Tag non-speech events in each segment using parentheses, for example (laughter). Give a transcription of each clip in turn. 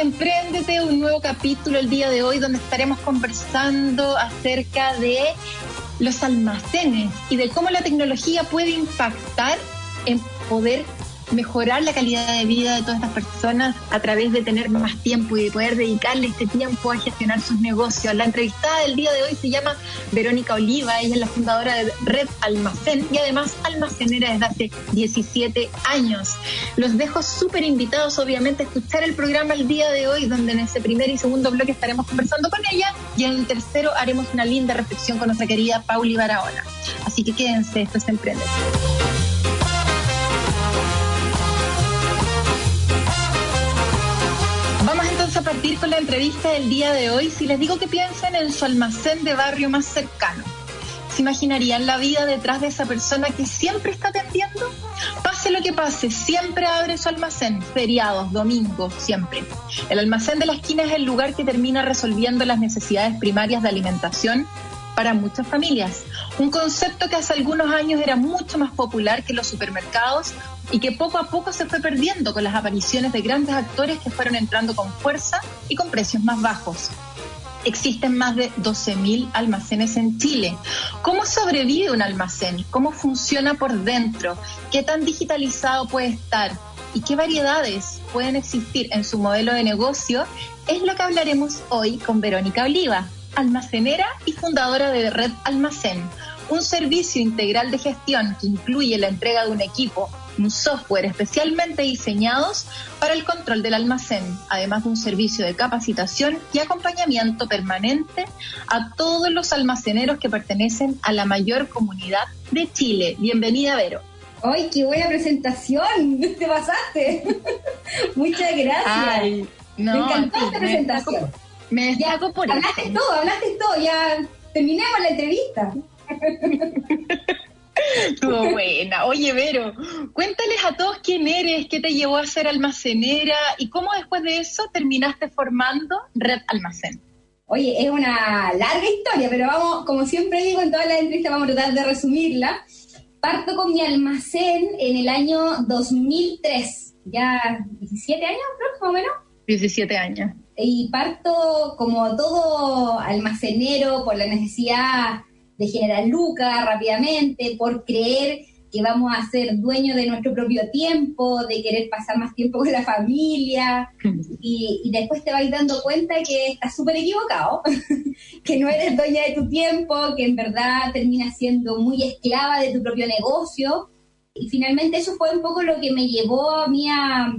Emprendete, un nuevo capítulo el día de hoy donde estaremos conversando acerca de los almacenes y de cómo la tecnología puede impactar en poder mejorar la calidad de vida de todas estas personas a través de tener más tiempo y de poder dedicarle este tiempo a gestionar sus negocios. La entrevistada del día de hoy se llama Verónica Oliva, ella es la fundadora de Red Almacén y además almacenera desde hace 17 años. Los dejo súper invitados, obviamente, a escuchar el programa el día de hoy, donde en ese primer y segundo bloque estaremos conversando con ella y en el tercero haremos una linda reflexión con nuestra querida Pauli Barahona. Así que quédense, esto es Emprende. Partir con la entrevista del día de hoy. Si les digo que piensen en su almacén de barrio más cercano, ¿se imaginarían la vida detrás de esa persona que siempre está atendiendo? Pase lo que pase, siempre abre su almacén, feriados, domingos, siempre. El almacén de la esquina es el lugar que termina resolviendo las necesidades primarias de alimentación para muchas familias. Un concepto que hace algunos años era mucho más popular que los supermercados y que poco a poco se fue perdiendo con las apariciones de grandes actores que fueron entrando con fuerza y con precios más bajos. Existen más de 12.000 almacenes en Chile. ¿Cómo sobrevive un almacén? ¿Cómo funciona por dentro? ¿Qué tan digitalizado puede estar? ¿Y qué variedades pueden existir en su modelo de negocio? Es lo que hablaremos hoy con Verónica Oliva, almacenera y fundadora de Red Almacén, un servicio integral de gestión que incluye la entrega de un equipo un software especialmente diseñados para el control del almacén, además de un servicio de capacitación y acompañamiento permanente a todos los almaceneros que pertenecen a la mayor comunidad de Chile. Bienvenida, Vero. ¡Ay, qué buena presentación! (laughs) ¡Te pasaste! (laughs) Muchas gracias. me encantó esta presentación. Me destaco por Hablaste todo, hablaste todo. Ya terminemos la entrevista. (laughs) Estuvo buena. Oye, Vero, cuéntales a todos quién eres, qué te llevó a ser almacenera y cómo después de eso terminaste formando Red Almacén. Oye, es una larga historia, pero vamos, como siempre digo en todas las entrevistas, vamos a tratar de resumirla. Parto con mi almacén en el año 2003, ya 17 años, más o menos. 17 años. Y parto como todo almacenero por la necesidad de generar lucas rápidamente, por creer que vamos a ser dueños de nuestro propio tiempo, de querer pasar más tiempo con la familia, (laughs) y, después te vas dando cuenta que estás súper equivocado, (laughs) que no eres dueña de tu tiempo, que en verdad terminas siendo muy esclava de tu propio negocio. Y finalmente eso fue un poco lo que me llevó a mí a,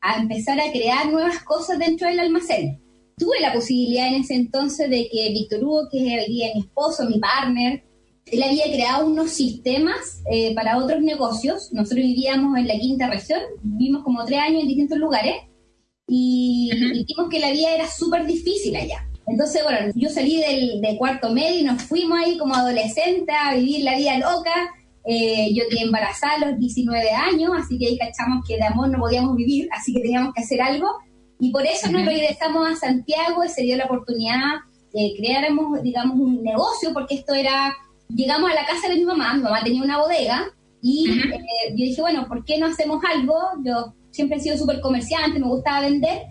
a empezar a crear nuevas cosas dentro del almacén tuve la posibilidad en ese entonces de que Víctor Hugo, que es día mi esposo, mi partner, él había creado unos sistemas eh, para otros negocios. Nosotros vivíamos en la quinta región, vivimos como tres años en distintos lugares y, vimos que la vida era súper difícil allá. Entonces, bueno, yo salí del, cuarto medio y nos fuimos ahí como adolescentes a vivir la vida loca. Eh, yo quedé embarazada a los 19 años, así que ahí cachamos que de amor no podíamos vivir, así que teníamos que hacer algo. Y por eso nos regresamos a Santiago y se dio la oportunidad de creáramos, digamos, un negocio, porque esto era, llegamos a la casa de mi mamá, mi mamá tenía una bodega, y eh, yo dije, bueno, ¿por qué no hacemos algo? Yo siempre he sido súper comerciante, me gustaba vender,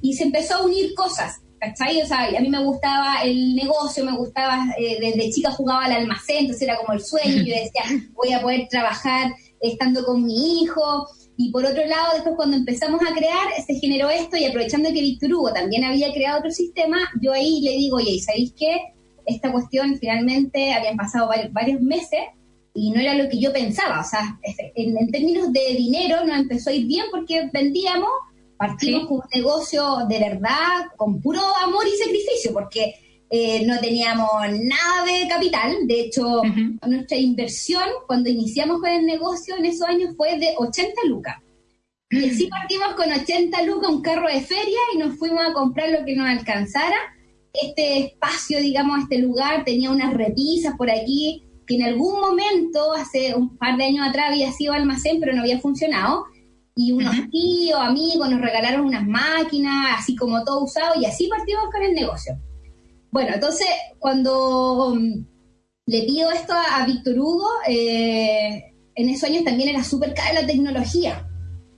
y se empezó a unir cosas, ¿cachai? O sea, a mí me gustaba el negocio, me gustaba, eh, desde chica jugaba al almacén, entonces era como el sueño, yo decía, (laughs) voy a poder trabajar estando con mi hijo, y por otro lado, después cuando empezamos a crear, se generó esto y aprovechando que Víctor Hugo también había creado otro sistema, yo ahí le digo, oye, ¿sabéis qué? Esta cuestión finalmente habían pasado varios, meses y no era lo que yo pensaba. O sea, en, términos de dinero nos empezó a ir bien porque vendíamos, partimos con un negocio de verdad, con puro amor y sacrificio, porque eh, no teníamos nada de capital. De hecho, nuestra inversión cuando iniciamos con el negocio en esos años fue de 80 lucas. Y así partimos con 80 lucas, un carro de feria y nos fuimos a comprar lo que nos alcanzara. Este espacio, digamos, este lugar tenía unas repisas por aquí que en algún momento, hace un par de años atrás, había sido almacén, pero no había funcionado. Y unos tíos, amigos, nos regalaron unas máquinas, así como todo usado, y así partimos con el negocio. Bueno, entonces, cuando um, le pido esto a, Víctor Hugo, eh, en esos años también era súper cara la tecnología.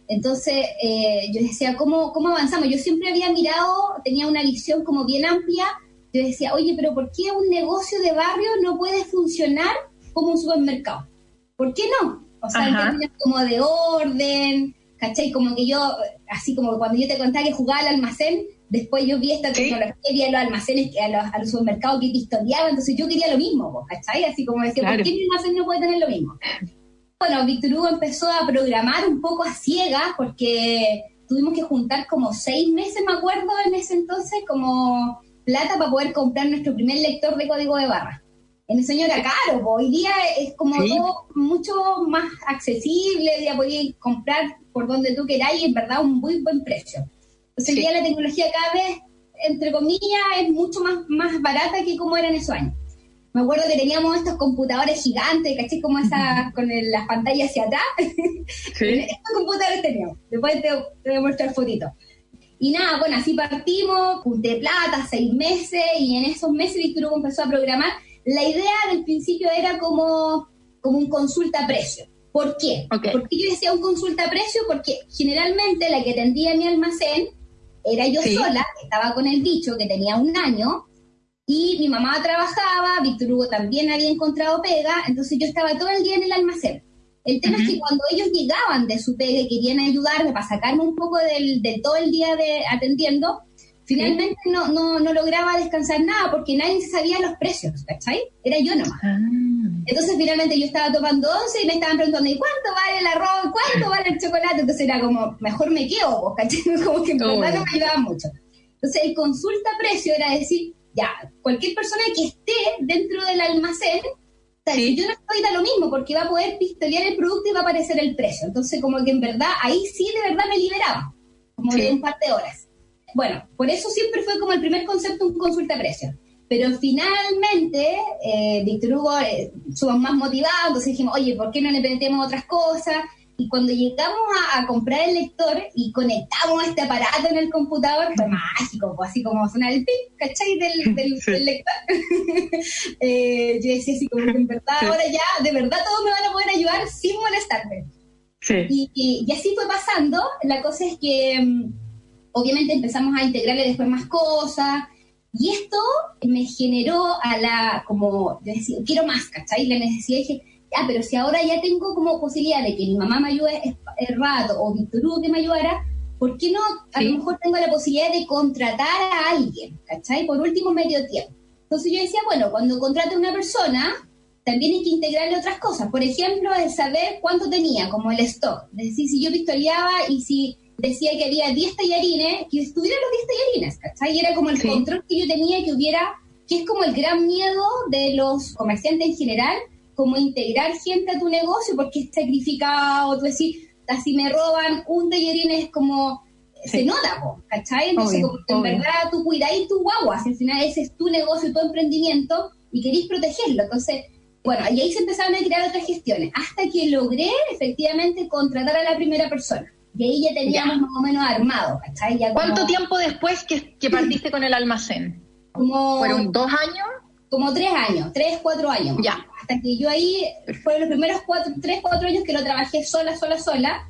Entonces, eh, yo decía, ¿cómo, ¿cómo avanzamos? Yo siempre había mirado, tenía una visión como bien amplia yo decía, oye, pero ¿por qué un negocio de barrio no puede funcionar como un supermercado? ¿Por qué no? O sea, en términos como de orden, ¿cachai? Como que yo, así como cuando yo te contaba que jugaba al almacén, después yo vi esta tecnología, vi a los almacenes, a los, a los supermercados que pistoleaban, entonces yo quería lo mismo, ¿cachai? Así como decía, ¿por qué mi almacén no puede tener lo mismo? Bueno, Víctor Hugo empezó a programar un poco a ciegas porque tuvimos que juntar como seis meses, me acuerdo, en ese entonces, como plata para poder comprar nuestro primer lector de código de barra. En ese año era caro, hoy día es como todo mucho más accesible, ya podéis comprar por donde tú queráis y en verdad un muy buen precio. Entonces hoy día la tecnología cada vez, entre comillas, es mucho más, más barata que como era en esos años. Me acuerdo que teníamos estos computadores gigantes, ¿caché? Como esas, con las pantallas hacia atrás. (laughs) estos computadores teníamos. Después te, te voy a mostrar fotitos. Y nada, bueno, así partimos, junté plata, seis meses, y en esos meses Víctor Hugo empezó a programar. La idea del principio era como, como un consulta-precio. ¿Por qué? Porque yo decía un consulta-precio? Porque generalmente la que tendía mi almacén era yo sola, estaba con el bicho, que tenía un año, y mi mamá trabajaba, Víctor Hugo también había encontrado pega, entonces yo estaba todo el día en el almacén. El tema es que cuando ellos llegaban de su pega y querían ayudarme para sacarme un poco del, de todo el día de atendiendo, finalmente no, no, no, lograba descansar nada porque nadie sabía los precios, ¿cachai? Era yo nomás. Ah. Entonces finalmente yo estaba tomando once y me estaban preguntando, ¿y cuánto vale el arroz? ¿Cuánto vale el chocolate? Entonces era como, mejor me quedo, ¿cachai? (laughs) Como que en verdad no me ayudaba mucho. Entonces el consulta precio era decir, ya, cualquier persona que esté dentro del almacén yo no estoy da lo mismo, porque va a poder pistolear el producto y va a aparecer el precio. Entonces, como que en verdad, ahí sí de verdad me liberaba, como de un par de horas. Bueno, por eso siempre fue como el primer concepto un consulta de precio. Pero finalmente, eh, Víctor Hugo, eh, somos más motivados, entonces dijimos, oye, ¿por qué no le metemos otras cosas? Y cuando llegamos a, comprar el lector y conectamos este aparato en el computador, fue mágico, pues, así como suena el ping, ¿cachai? Del, (laughs) del, lector. (laughs) Eh, yo decía así como que en verdad ahora ya, de verdad todos me van a poder ayudar sin molestarme. Y, y, así fue pasando. La cosa es que mm, obviamente empezamos a integrarle después más cosas. Y esto me generó a la, como, decir, quiero más, ¿cachai? La necesidad, dije, ah, pero si ahora ya tengo como posibilidad de que mi mamá me ayude el rato o Víctor Hugo que me ayudara, ¿por qué no a lo mejor tengo la posibilidad de contratar a alguien, ¿cachai? Por último, medio tiempo. Entonces yo decía, bueno, cuando contrate a una persona, también hay que integrarle otras cosas. Por ejemplo, el saber cuánto tenía, como el stock. Es decir, si yo pistoleaba y si decía que había 10 tallarines, que estuvieran los 10 tallarines, ¿cachai? Y era como el control que yo tenía que hubiera, que es como el gran miedo de los comerciantes en general, como integrar gente a tu negocio porque es sacrificado, tú decís, así me roban un tallerín es como, se nota, ¿cachai? Entonces, como en verdad tú cuidáis tu guagua, si al final ese es tu negocio, tu emprendimiento y queréis protegerlo. Entonces, bueno, y ahí se empezaron a crear otras gestiones, hasta que logré efectivamente contratar a la primera persona. Y ahí ya teníamos más o menos armado, ¿cachai? ¿Cuánto tiempo después que, que partiste con el almacén? Como... ¿Fueron dos años? Como tres años, tres, cuatro años. Ya hasta que yo ahí, fueron los primeros cuatro, tres, cuatro años que lo trabajé sola, sola, sola.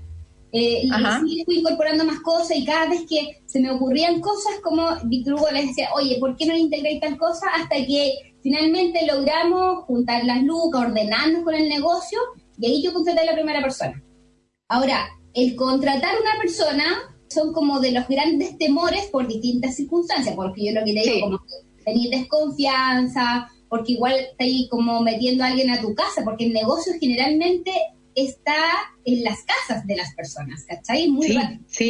Eh, y fui incorporando más cosas y cada vez que se me ocurrían cosas como Víctor Hugo les decía, oye, ¿por qué no integráis tal cosa? Hasta que finalmente logramos juntar las lucas, ordenarnos con el negocio y ahí yo contraté a la primera persona. Ahora, el contratar a una persona son como de los grandes temores por distintas circunstancias, porque yo lo que le digo, como tener desconfianza, porque igual está ahí como metiendo a alguien a tu casa, porque el negocio generalmente está en las casas de las personas, ¿cachai? Muy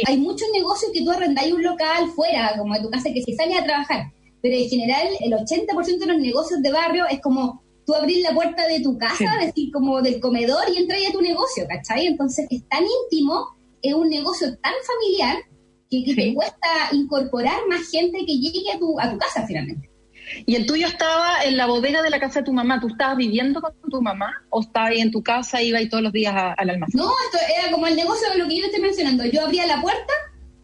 Hay muchos negocios que tú arrendáis un local fuera, como de tu casa, que se sale a trabajar, pero en general el 80% de los negocios de barrio es como tú abrís la puerta de tu casa, decir, como del comedor y entras a tu negocio, ¿cachai? Entonces es tan íntimo es un negocio tan familiar que, te cuesta incorporar más gente que llegue a tu, a tu casa finalmente. ¿Y el tuyo estaba en la bodega de la casa de tu mamá? ¿Tú estabas viviendo con tu mamá o estabas ahí en tu casa, iba y todos los días al almacén? No, esto era como el negocio de lo que yo estoy mencionando. Yo abría la puerta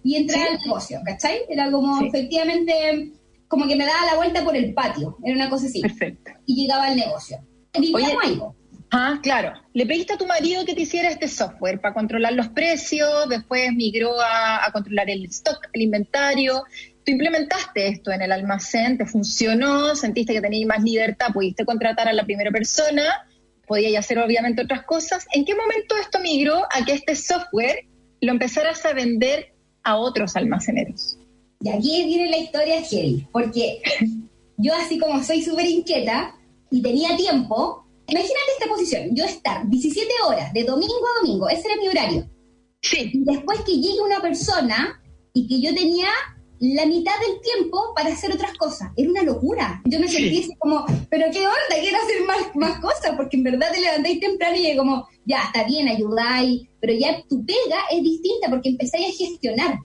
y entraba al negocio, ¿cachai? Era como efectivamente, como que me daba la vuelta por el patio, era una cosa así. Perfecto. Y llegaba al negocio. Vivíamos algo. Ah, claro. Le pediste a tu marido que te hiciera este software para controlar los precios, después migró a, a controlar el stock, el inventario, tú implementaste esto en el almacén, te funcionó, sentiste que tenías más libertad, pudiste contratar a la primera persona, podías hacer obviamente otras cosas. ¿En qué momento esto migró a que este software lo empezaras a vender a otros almaceneros? Y aquí viene la historia Gel, porque yo así como soy súper inquieta y tenía tiempo, imagínate esta posición, yo estar 17 horas de domingo a domingo, ese era mi horario. Sí. Y después que llegue una persona y que yo tenía la mitad del tiempo para hacer otras cosas. Era una locura. Yo me sentí así como, pero qué onda, quiero hacer más, más cosas, porque en verdad te levantáis temprano y como, ya, está bien, ayudáis, pero ya tu pega es distinta porque empezáis a gestionar.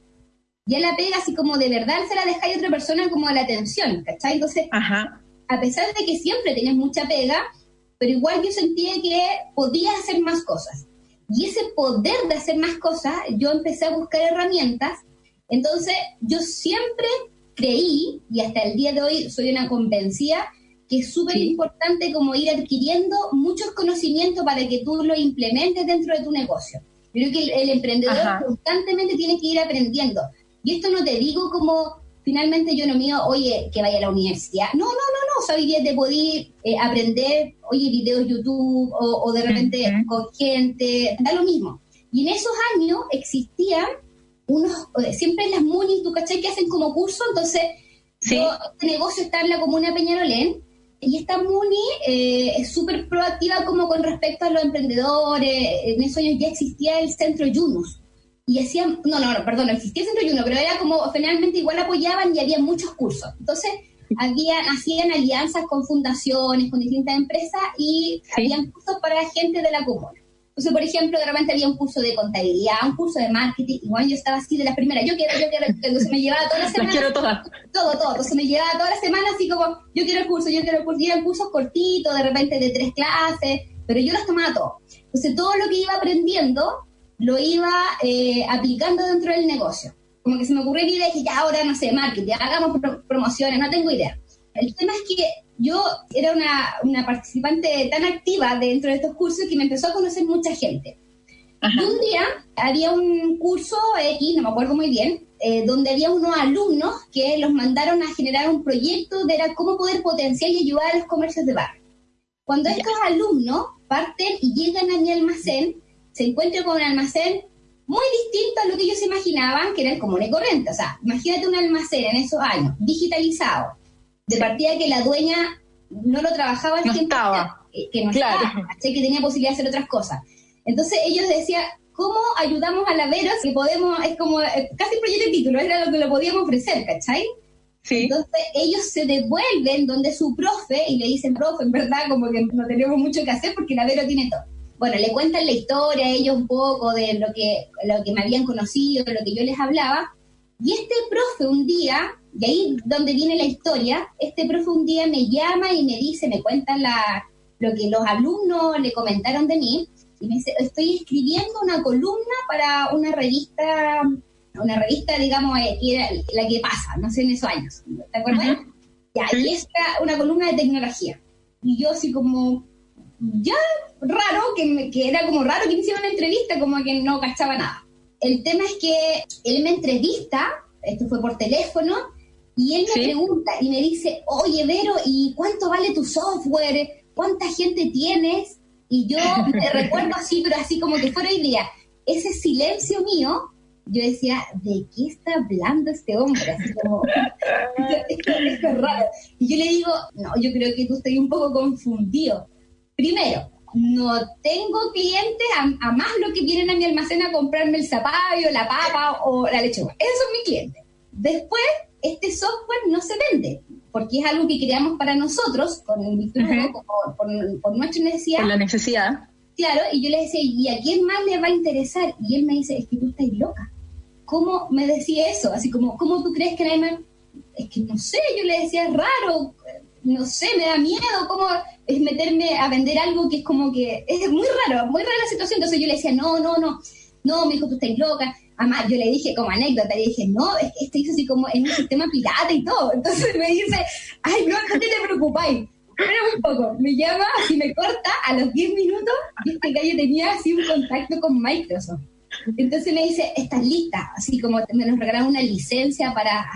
Ya la pega así como de verdad se la dejáis a otra persona como a la atención, ¿cachai? Entonces, a pesar de que siempre tenías mucha pega, pero igual yo sentía que podía hacer más cosas. Y ese poder de hacer más cosas, yo empecé a buscar herramientas entonces, yo siempre creí, y hasta el día de hoy soy una convencida, que es súper importante como ir adquiriendo muchos conocimientos para que tú lo implementes dentro de tu negocio. Yo creo que el, emprendedor constantemente tiene que ir aprendiendo. Y esto no te digo como finalmente yo no mío, oye, que vaya a la universidad. No, no, no, no. O sea, hoy día te podí eh, aprender, oye, videos YouTube o, de repente con gente, da lo mismo. Y en esos años existían unos, eh, siempre en las MUNI, ¿tú cachai? Que hacen como curso, entonces este negocio está en la comuna Peñarolén y esta MUNI eh, es súper proactiva como con respecto a los emprendedores, en esos años ya existía el centro Yunus y hacían, no, no, no, perdón, existía el centro Yunus, pero era como finalmente igual apoyaban y había muchos cursos, entonces había, hacían alianzas con fundaciones, con distintas empresas y habían cursos para gente de la comuna. Entonces, por ejemplo, de repente había un curso de contabilidad, un curso de marketing, igual yo estaba así de las primeras, yo quiero, yo quiero, entonces me llevaba todas (laughs) las semanas. quiero todas. Todo, todo, entonces me llevaba todas las semanas así como, yo quiero el curso, yo quiero el curso, y eran cursos cortitos, de repente de tres clases, pero yo los tomaba todo. Entonces, todo lo que iba aprendiendo lo iba eh, aplicando dentro del negocio. Como que se me ocurrió la idea de que ya ahora, no sé, marketing, hagamos promociones, no tengo idea. El tema es que yo era una, una, participante tan activa dentro de estos cursos que me empezó a conocer mucha gente. Un día había un curso X, no me acuerdo muy bien, eh, donde había unos alumnos que los mandaron a generar un proyecto de era cómo poder potenciar y ayudar a los comercios de bar. Cuando estos alumnos parten y llegan a mi almacén, se encuentran con un almacén muy distinto a lo que ellos imaginaban que era el común y corriente. O sea, imagínate un almacén en esos años, digitalizado, de partida que la dueña no lo trabajaba al no tiempo que no claro. estaba, que tenía posibilidad de hacer otras cosas. Entonces ellos decían, ¿cómo ayudamos a la Veros? Que podemos, es como, eh, casi el proyecto de título, era lo que le podíamos ofrecer, ¿cachai? Sí. Entonces ellos se devuelven donde su profe y le dicen, profe, en verdad, como que no tenemos mucho que hacer porque la Vero tiene todo. Bueno, le cuentan la historia a ellos un poco de lo que, lo que me habían conocido, de lo que yo les hablaba. Y este profe un día y ahí donde viene la historia, este profe un día me llama y me dice, me cuenta la, lo que los alumnos le comentaron de mí, y me dice, estoy escribiendo una columna para una revista, una revista, digamos, eh, la que pasa, no sé, en esos años, ¿te acuerdas? Ya, y es una columna de tecnología. Y yo así como, ya, raro, que, que era como raro que me hiciera una entrevista, como que no cachaba nada. El tema es que él me entrevista, esto fue por teléfono, y él me pregunta y me dice, oye, Vero, ¿y cuánto vale tu software? ¿Cuánta gente tienes? Y yo (laughs) me recuerdo así, pero así como que fuera idea. Ese silencio mío, yo decía, ¿de qué está hablando este hombre? Así como, esto, (laughs) (laughs) es raro. Y yo le digo, no, yo creo que tú estás un poco confundido. Primero, no tengo clientes a, más lo que vienen a mi almacén a comprarme el zapallo, la papa o la lechuga. Esos son mis clientes. Después, este software no se vende, porque es algo que creamos para nosotros, con el por, nuestra necesidad. Por la necesidad. Claro, y yo le decía, ¿y a quién más le va a interesar? Y él me dice, es que tú estás loca. ¿Cómo me decía eso? Así como, ¿cómo tú crees que nadie me... Es que no sé, yo le decía, es raro, no sé, me da miedo, ¿cómo es meterme a vender algo que es como que... Es muy raro, muy rara la situación. Entonces yo le decía, no, no, no, no, me dijo, tú estás loca. Además, yo le dije como anécdota, le dije, no, es que así como en un sistema pirata y todo. Entonces me dice, ay, no, no te preocupáis Espera un poco, me llama y me corta a los 10 minutos y este gallo tenía así un contacto con Microsoft. Entonces me dice, ¿estás lista? Así como me nos regalaron una licencia para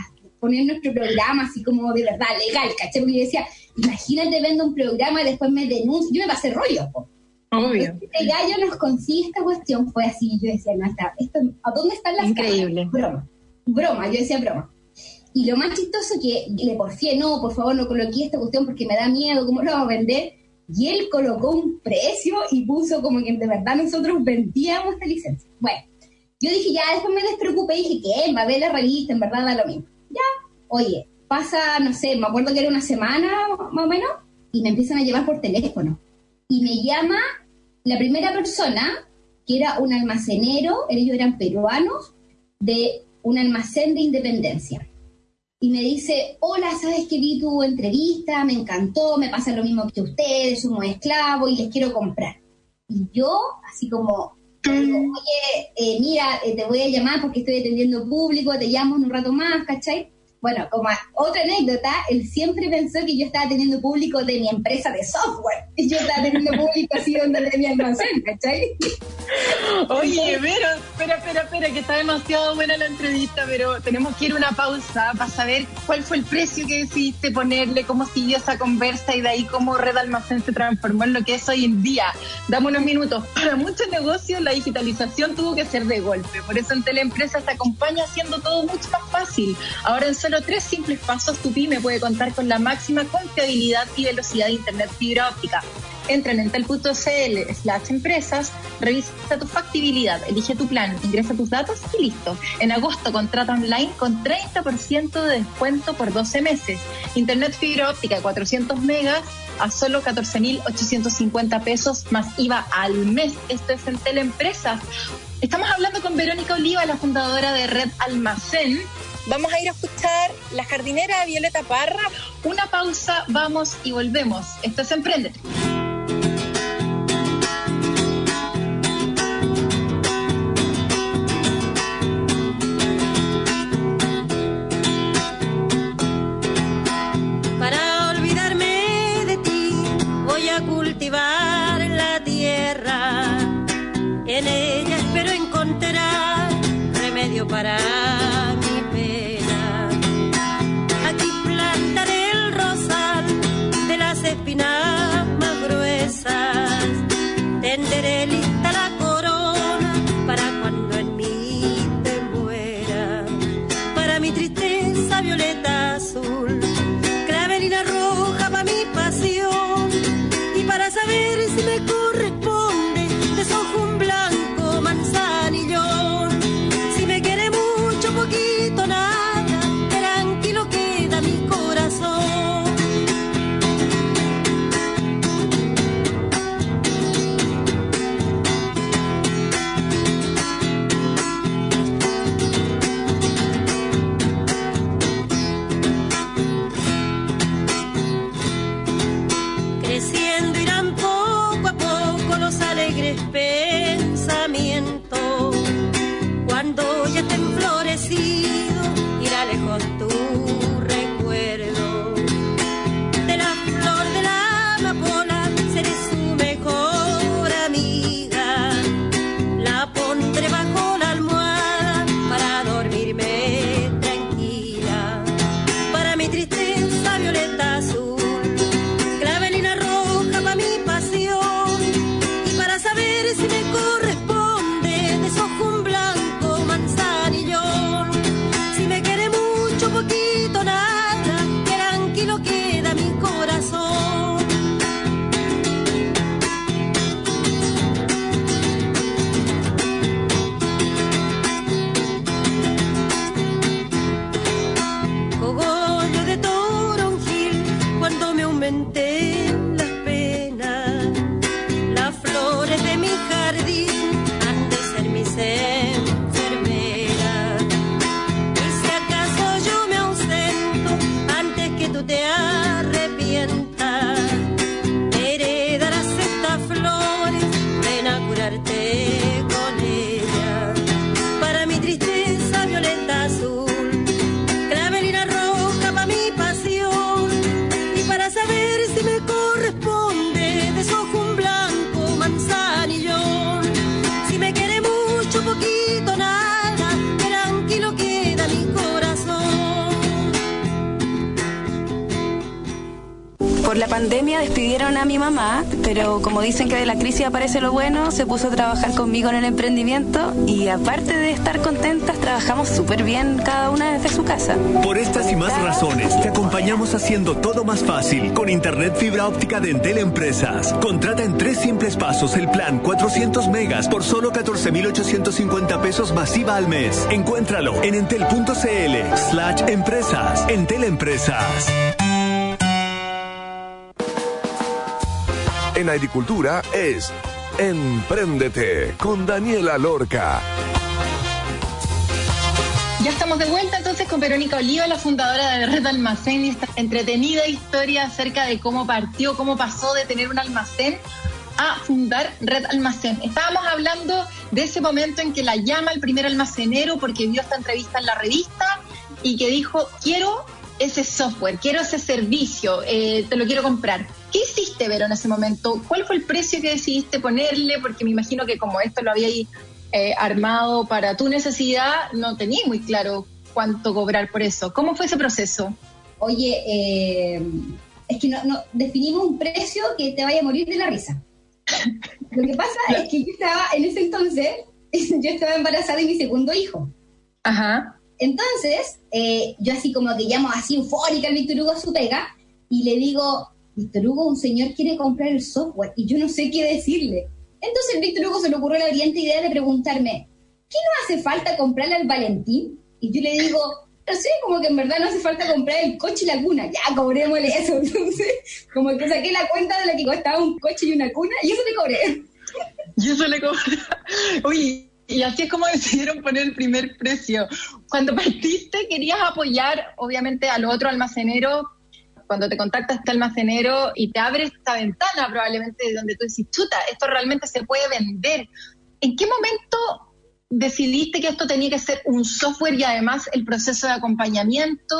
poner nuestro programa, así como de verdad, legal, ¿caché? Porque yo decía, imagínate vendo un programa y después me denuncio, yo me pasé rollo, Obvio. Este gallo nos consigue esta cuestión, fue así, yo decía, no, está, esto, ¿a dónde están las Increíble. Broma, broma, yo decía broma. Y lo más chistoso que le porfié, no, por favor, no coloqué esta cuestión porque me da miedo, ¿cómo lo vamos a vender? Y él colocó un precio y puso como que de verdad nosotros vendíamos esta licencia. Bueno, yo dije, ya, después me despreocupé dije, ¿qué? Va a ver la revista, en verdad da lo mismo. Ya, oye, pasa, no sé, me acuerdo que era una semana más o menos, y me empiezan a llevar por teléfono. Y me llama la primera persona, que era un almacenero, ellos eran peruanos, de un almacén de independencia y me dice, hola, ¿sabes que vi tu entrevista? Me encantó, me pasa lo mismo que ustedes, somos esclavos y les quiero comprar. Y yo, así como, oye, eh, mira, eh, te voy a llamar porque estoy atendiendo público, te llamo un rato más, ¿cachai? Bueno, como otra anécdota, él siempre pensó que yo estaba teniendo público de mi empresa de software. Y yo estaba teniendo público así donde de mi almacén, ¿cachai? Oye, pero, espera, espera, espera, que está demasiado buena la entrevista, pero tenemos que ir a una pausa para saber cuál fue el precio que decidiste ponerle, cómo siguió esa conversa y de ahí cómo Red Almacén se transformó en lo que es hoy en día. Dame unos minutos. Para (clears throat) muchos negocios la digitalización tuvo que ser de golpe, por eso en Teleempresa te acompaña haciendo todo mucho más fácil. Ahora en solo tres simples pasos tu pyme puede contar con la máxima confiabilidad y velocidad de Internet fibra óptica. Entra en entel.cl slash empresas, revisa tu factibilidad, elige tu plan, ingresa tus datos y listo. En agosto contrata online con 30% de descuento por 12 meses. Internet fibra óptica de 400 megas a solo 14.850 pesos más IVA al mes. Esto es Entel Empresas. Estamos hablando con Verónica Oliva, la fundadora de Red Almacén. Vamos a ir a escuchar La jardinera de Violeta Parra. Una pausa, vamos y volvemos. Esto es Emprende. baby. La pandemia despidieron a mi mamá, pero como dicen que de la crisis aparece lo bueno, se puso a trabajar conmigo en el emprendimiento y aparte de estar contentas, trabajamos súper bien cada una desde su casa. Por estas y más razones, te acompañamos haciendo todo más fácil con Internet fibra óptica de Entel Empresas. Contrata en tres simples pasos el plan 400 megas por solo 14,850 pesos masiva al mes. Encuéntralo en entel.cl slash empresas. Entel Empresas. En agricultura es Empréndete con Daniela Lorca. Ya estamos de vuelta entonces con Verónica Oliva, la fundadora de Red Almacén, y esta entretenida historia acerca de cómo partió, cómo pasó de tener un almacén a fundar Red Almacén. Estábamos hablando de ese momento en que la llama el primer almacenero porque vio esta entrevista en la revista y que dijo, quiero ese software, quiero ese servicio, eh, te lo quiero comprar. ¿Qué hiciste, Vero, en ese momento? ¿Cuál fue el precio que decidiste ponerle? Porque me imagino que como esto lo habíais eh, armado para tu necesidad, no tenía muy claro cuánto cobrar por eso. ¿Cómo fue ese proceso? Oye, eh, es que no, no, definimos un precio que te vaya a morir de la risa. Lo que pasa es que yo estaba, en ese entonces, (laughs) yo estaba embarazada de mi segundo hijo. Ajá. Entonces, eh, yo así como que llamo así eufórica al Víctor Hugo a su pega y le digo, Víctor Hugo, un señor quiere comprar el software y yo no sé qué decirle. Entonces, Víctor Hugo se le ocurrió la brillante idea de preguntarme, ¿qué no hace falta comprarle al Valentín? Y yo le digo, no sé, como que en verdad no hace falta comprar el coche y la cuna, ya cobrémosle eso. (laughs) Entonces, como que saqué la cuenta de lo que costaba un coche y una cuna y eso le cobré. Y eso le cobré. (laughs) Oye, y así es como (laughs) decidieron poner el primer precio. Cuando partiste querías apoyar, obviamente, al otro almacenero. Cuando te contacta este almacenero y te abre esta ventana probablemente donde tú dices, chuta, esto realmente se puede vender. ¿En qué momento decidiste que esto tenía que ser un software y además el proceso de acompañamiento?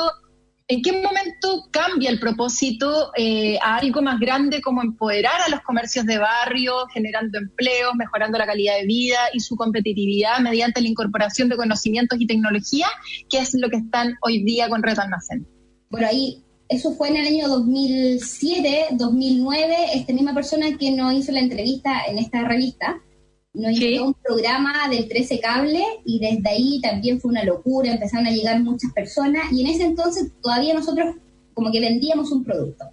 ¿En qué momento cambia el propósito eh, a algo más grande como empoderar a los comercios de barrio, generando empleos, mejorando la calidad de vida y su competitividad mediante la incorporación de conocimientos y tecnología, que es lo que están hoy día con Red Almacén? Bueno, ahí, eso fue en el año 2007, 2009, esta misma persona que nos hizo la entrevista en esta revista, nos hizo un programa del 13 Cable y desde ahí también fue una locura, empezaron a llegar muchas personas y en ese entonces todavía nosotros como que vendíamos un producto.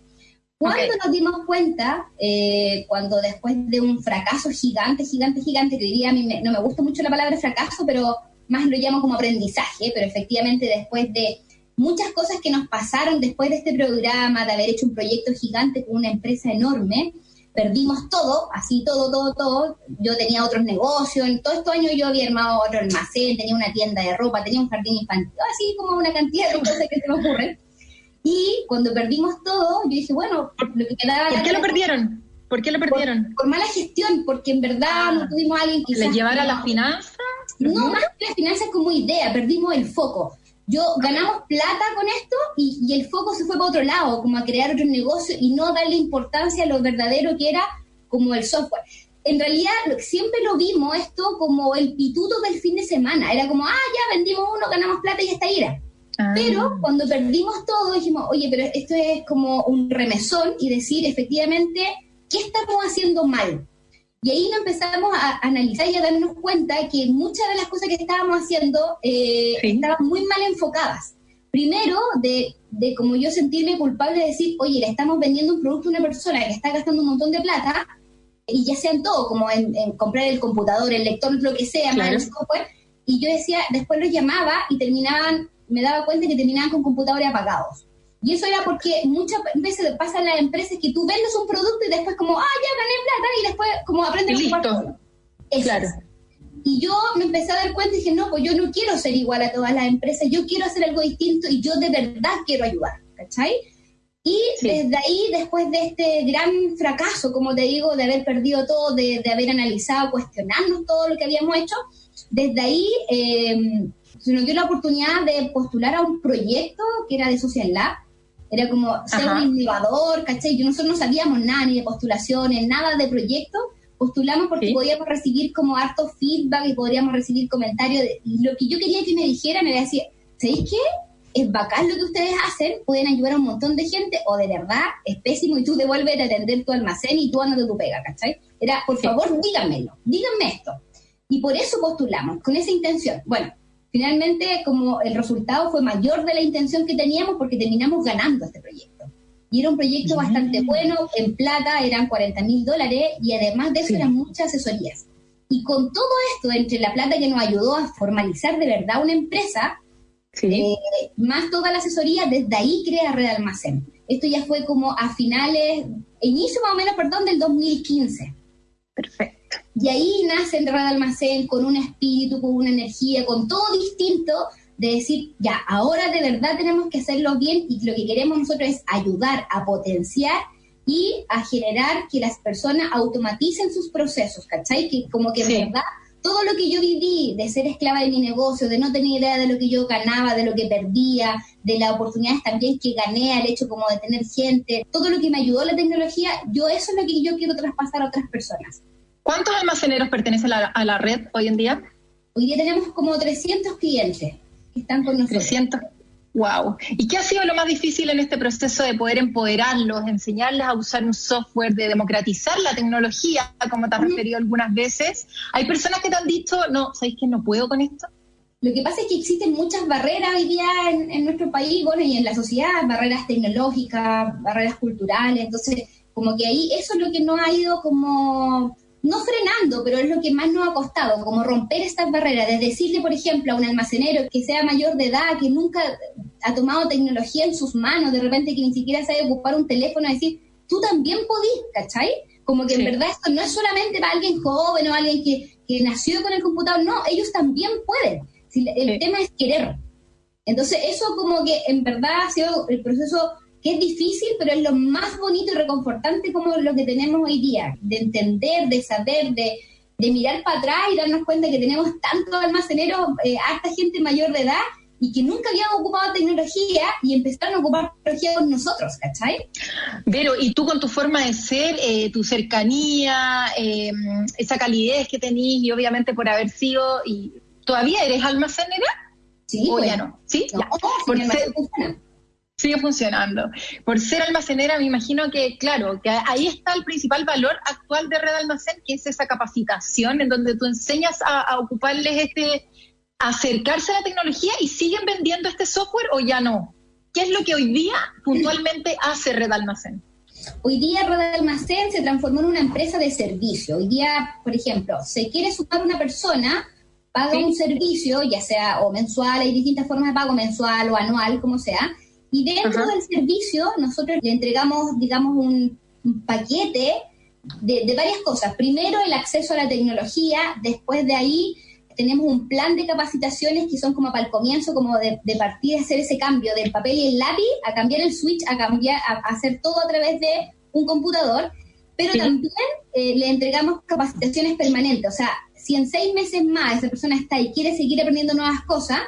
Cuando nos dimos cuenta, eh, cuando después de un fracaso gigante, gigante, gigante, que diría a mí me- no me gusta mucho la palabra fracaso, pero más lo llamo como aprendizaje, pero efectivamente después de muchas cosas que nos pasaron después de este programa, de haber hecho un proyecto gigante con una empresa enorme, perdimos todo, así todo, todo, todo. Yo tenía otros negocios, en todos estos años yo había armado otro almacén, tenía una tienda de ropa, tenía un jardín infantil, así como una cantidad de cosas que se me ocurren. Y cuando perdimos todo, yo dije, bueno, lo que quedaba... ¿Por qué lo perdieron? ¿Por qué lo perdieron? Por, por mala gestión, porque en verdad no tuvimos a alguien que ¿Le llevara las finanzas? no más que las finanzas como idea, perdimos el foco. Yo ganamos plata con esto y, y el foco se fue para otro lado, como a crear otro negocio y no darle importancia a lo verdadero que era como el software. En realidad lo, siempre lo vimos esto como el pituto del fin de semana. Era como, ah, ya vendimos uno, ganamos plata y hasta era. Ah. Pero cuando perdimos todo dijimos, oye, pero esto es como un remesón y decir efectivamente, ¿qué estamos haciendo mal? Y ahí nos empezamos a analizar y a darnos cuenta que muchas de las cosas que estábamos haciendo eh, Sí. estaban muy mal enfocadas. Primero, de, de como yo sentirme culpable de decir, oye, le estamos vendiendo un producto a una persona que está gastando un montón de plata, y ya sean todo, como en, en comprar el computador, el lector, lo que sea, más Claro. el software, y yo decía, después los llamaba y terminaban, me daba cuenta que terminaban con computadores apagados. Y eso era porque muchas veces pasa en las empresas que tú vendes un producto y después como, ah, ya gané plata, y después como aprendes a ocupar Claro. Y yo me empecé a dar cuenta y dije, no, pues yo no quiero ser igual a todas las empresas, yo quiero hacer algo distinto y yo de verdad quiero ayudar, ¿cachai? Y Sí. desde ahí, después de este gran fracaso, como te digo, de haber perdido todo, de, de haber analizado, cuestionarnos todo lo que habíamos hecho, desde ahí eh, se nos dio la oportunidad de postular a un proyecto que era de Social Lab. Era como ser Ajá. un innovador, ¿cachai? Y nosotros no sabíamos nada ni de postulaciones, nada de proyectos. Postulamos porque Sí. podíamos recibir como harto feedback y podríamos recibir comentarios. de- y lo que yo quería que me dijeran era decir, ¿sabéis qué? es bacán lo que ustedes hacen, pueden ayudar a un montón de gente, o de verdad es pésimo y tú devuelves a atender tu almacén y tú andas de tu pega, ¿cachai? Era, por favor, díganmelo, díganme esto. Y por eso postulamos, con esa intención. Bueno, finalmente como el resultado fue mayor de la intención que teníamos porque terminamos ganando este proyecto. Y era un proyecto bastante bueno, en plata eran 40 mil dólares y además de eso eran muchas asesorías. Y con todo esto, entre la plata que nos ayudó a formalizar de verdad una empresa, eh, más toda la asesoría, desde ahí crea Red Almacén. Esto ya fue como a finales, inicio más o menos, perdón, del 2015. Perfecto. Y ahí nace Red Almacén con un espíritu, con una energía, con todo distinto, de decir, ya, ahora de verdad tenemos que hacerlo bien y lo que queremos nosotros es ayudar a potenciar y a generar que las personas automaticen sus procesos, ¿cachai? Que como que en verdad todo lo que yo viví de ser esclava de mi negocio, de no tener idea de lo que yo ganaba, de lo que perdía, de las oportunidades también que gané al hecho como de tener gente, todo lo que me ayudó la tecnología, yo eso es lo que yo quiero traspasar a otras personas. ¿Cuántos almaceneros pertenecen a la, a la red hoy en día? Hoy día tenemos como 300 clientes que están con nosotros. 300. Wow. ¿Y qué ha sido lo más difícil en este proceso de poder empoderarlos, enseñarles a usar un software, de democratizar la tecnología, como te has referido algunas veces? Hay personas que te han dicho, no, ¿sabéis que no puedo con esto? Lo que pasa es que existen muchas barreras hoy día en, en nuestro país, bueno, y en la sociedad, barreras tecnológicas, barreras culturales, entonces, como que ahí eso es lo que nos ha ido como no frenando, pero es lo que más nos ha costado, como romper estas barreras, de decirle, por ejemplo, a un almacenero que sea mayor de edad, que nunca ha tomado tecnología en sus manos, de repente que ni siquiera sabe ocupar un teléfono, decir, tú también podís, ¿cachai? Como que en verdad esto no es solamente para alguien joven o alguien que, que nació con el computador, no, ellos también pueden. El tema es querer. Entonces eso como que en verdad ha sido el proceso que es difícil, pero es lo más bonito y reconfortante como lo que tenemos hoy día, de entender, de saber, de, de mirar para atrás y darnos cuenta que tenemos tantos almaceneros, eh, harta gente mayor de edad y que nunca habían ocupado tecnología y empezaron a ocupar tecnología con nosotros, ¿cachai? Pero, y tú con tu forma de ser, eh, tu cercanía, eh, esa calidez que tenís y obviamente por haber sido, y ¿todavía eres almacenera? Sí, ¿O pues. ya no? ¿Sí? No, Ya. Por ser-. Sigue funcionando. Por ser almacenera, me imagino que, claro, que ahí está el principal valor actual de Red Almacén, que es esa capacitación en donde tú enseñas a, a ocuparles este, a acercarse a la tecnología y siguen vendiendo este software o ya no. ¿Qué es lo que hoy día puntualmente (clears throat) hace Red Almacén? Hoy día Red Almacén se transformó en una empresa de servicio. Hoy día, por ejemplo, se quiere sumar una persona, paga Sí. un servicio, ya sea o mensual, hay distintas formas de pago, mensual o anual, como sea, y dentro Ajá. del servicio nosotros le entregamos, digamos, un, un paquete de, de varias cosas. Primero, el acceso a la tecnología, después de ahí tenemos un plan de capacitaciones que son como para el comienzo, como de, de partir a hacer ese cambio del papel y el lápiz a cambiar el switch, a cambiar, a, a hacer todo a través de un computador, pero Sí. también eh, le entregamos capacitaciones permanentes. O sea, si en seis meses más esa persona está y quiere seguir aprendiendo nuevas cosas,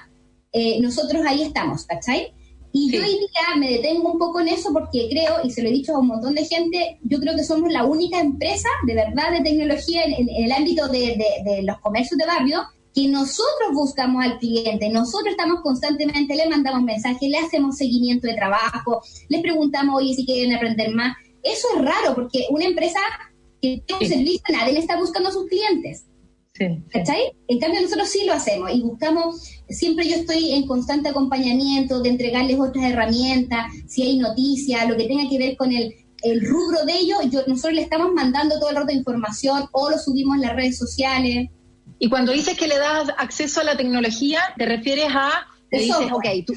eh, nosotros ahí estamos, ¿cachai? Y yo hoy día me detengo un poco en eso porque creo, y se lo he dicho a un montón de gente, yo creo que somos la única empresa de verdad de tecnología en, en- en el ámbito de, de- de los comercios de barrio que nosotros buscamos al cliente, nosotros estamos constantemente, le mandamos mensajes, le hacemos seguimiento de trabajo, les preguntamos, oye, si quieren aprender más. Eso es raro porque una empresa que tiene un Sí. servicio, nadie le está buscando a sus clientes. Sí. ¿Cachai? En cambio nosotros sí lo hacemos y buscamos, siempre yo estoy en constante acompañamiento de entregarles otras herramientas, si hay noticias, lo que tenga que ver con el, el rubro de ellos, yo, nosotros le estamos mandando todo el rato información o lo subimos en las redes sociales. Y cuando dices que le das acceso a la tecnología, te refieres a, te dices, software. ok, tú,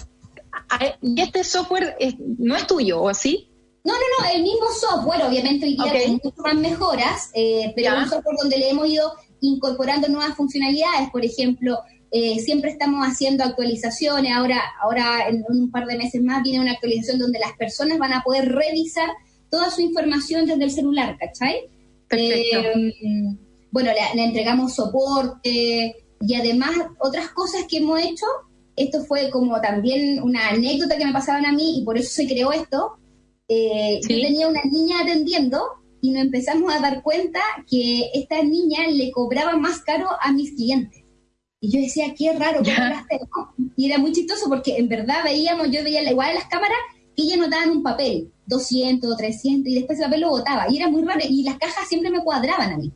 a- y este software es- no es tuyo, ¿o así? No, no, no, el mismo software, obviamente hoy día Ok. con mucho más mejoras, eh, pero Ya. un software donde le hemos ido incorporando nuevas funcionalidades, por ejemplo, eh, siempre estamos haciendo actualizaciones, ahora, ahora en un par de meses más viene una actualización donde las personas van a poder revisar toda su información desde el celular, ¿cachai? Perfecto. Eh, bueno, le, le entregamos soporte y además otras cosas que hemos hecho. Esto fue como también una anécdota que me pasaban a mí y por eso se creó esto. Eh, Sí. Yo tenía una niña atendiendo y nos empezamos a dar cuenta que esta niña le cobraba más caro a mis clientes. Y yo decía, qué raro, ¿cómo hacemos? Y era muy chistoso porque en verdad veíamos, yo veía igual en las cámaras, que ellas notaban un papel, 200, 300, y después el papel lo botaba. Y era muy raro, y las cajas siempre me cuadraban a mí.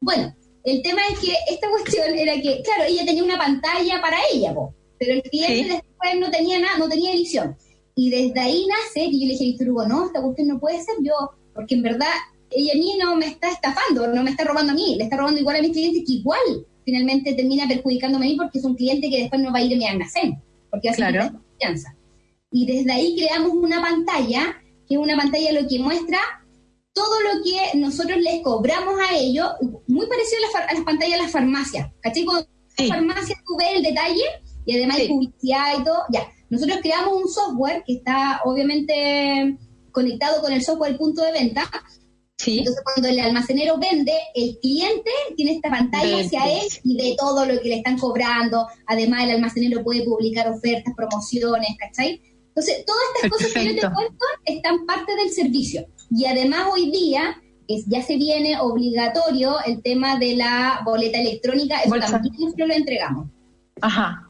Bueno, el tema es que esta cuestión (laughs) era que, claro, ella tenía una pantalla para ella, po, pero el cliente después no tenía nada, no tenía edición. Y desde ahí nace, y yo le dije a Víctor Hugo, no, esta cuestión no puede ser yo, porque en verdad ella a mí no me está estafando, no me está robando a mí, le está robando igual a mis clientes que igual finalmente termina perjudicándome a mí porque es un cliente que después no va a ir a mi almacén, porque hace claro. confianza. Y desde ahí creamos una pantalla, que es una pantalla lo que muestra todo lo que nosotros les cobramos a ellos, muy parecido a las, pantallas de las farmacias. ¿Cachai? Cuando las farmacias tú ves el detalle y además hay publicidad y todo, ya. Nosotros creamos un software que está obviamente conectado con el software punto de venta, entonces, cuando el almacenero vende, el cliente tiene esta pantalla hacia él y ve todo lo que le están cobrando. Además, el almacenero puede publicar ofertas, promociones, ¿cachai? Entonces, todas estas cosas que yo te cuento están parte del servicio. Y además, hoy día es, ya se viene obligatorio el tema de la boleta electrónica. Eso también nosotros lo entregamos. Ajá.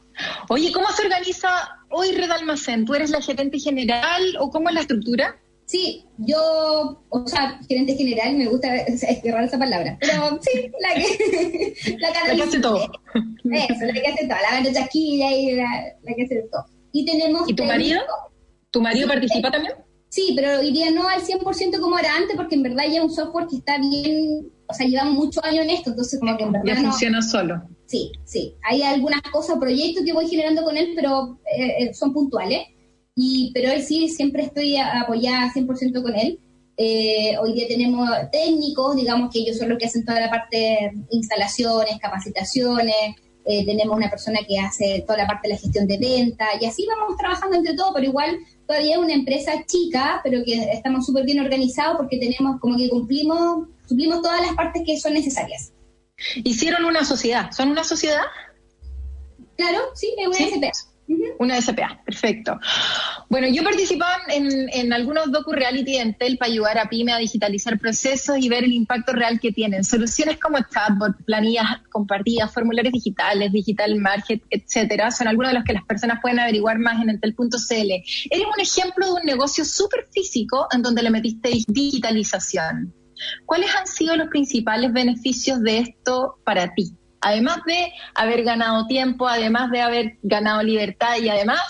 Oye, ¿cómo se organiza hoy Red Almacén? ¿Tú eres la gerente general o cómo es la estructura? Sí, yo, o sea, gerente general, me gusta estirrar esa palabra, pero sí, la que, (laughs) la que, hace todo. (laughs) Eso, la que hace todo, la vende chaquilla y la, la, que hace todo. Y tenemos... ¿Y tu marido? ¿Tu marido participa también? Sí, pero diría no al 100% como era antes, porque en verdad ya es un software que está bien, o sea, llevamos muchos años en esto, entonces como que en verdad Ya funciona solo. Sí, sí. Hay algunas cosas, proyectos que voy generando con él, pero eh, eh, son puntuales. Y, pero él sí, siempre estoy apoyada 100% con él. Eh, hoy día tenemos técnicos, digamos que ellos son los que hacen toda la parte de instalaciones, capacitaciones, eh, tenemos una persona que hace toda la parte de la gestión de venta y así vamos trabajando entre todos, pero igual todavía es una empresa chica, pero que estamos súper bien organizados porque tenemos como que cumplimos, cumplimos todas las partes que son necesarias. Hicieron una sociedad, ¿son una sociedad? Claro, sí, es una ¿Sí? Una SPA, perfecto. Bueno, yo participaba en, en algunos docu-reality de Entel para ayudar a PyME a digitalizar procesos y ver el impacto real que tienen. Soluciones como chatbot, planillas compartidas, formularios digitales, digital market, etcétera, son algunos de los que las personas pueden averiguar más en entel.cl. Eres un ejemplo de un negocio súper físico en donde le metiste digitalización. ¿Cuáles han sido los principales beneficios de esto para ti? Además de haber ganado tiempo, además de haber ganado libertad y además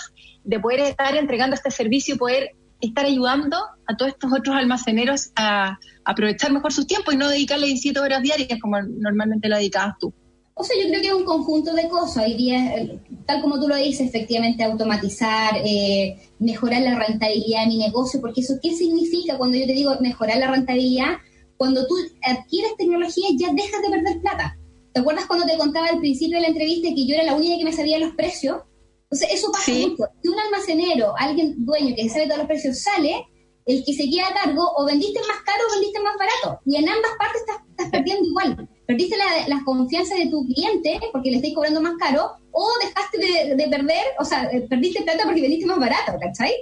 de poder estar entregando este servicio y poder estar ayudando a todos estos otros almaceneros a aprovechar mejor sus tiempos y no dedicarle 17 horas diarias como normalmente lo dedicabas tú. O sea, yo creo que es un conjunto de cosas. Hoy día, eh, tal como tú lo dices, efectivamente automatizar, eh, mejorar la rentabilidad de mi negocio, porque eso, ¿qué significa cuando yo te digo mejorar la rentabilidad? Cuando tú adquieres tecnología ya dejas de perder plata. ¿Te acuerdas cuando te contaba al principio de la entrevista que yo era la única que me sabía los precios? Entonces, eso pasa mucho. Si un almacenero, alguien dueño que sabe todos los precios sale, el que se queda a cargo, o vendiste más caro o vendiste más barato. Y en ambas partes estás, perdiendo igual. Perdiste la, confianza de tu cliente porque le estáis cobrando más caro, o dejaste de, perder, o sea, eh, perdiste plata porque vendiste más barato, ¿cachai?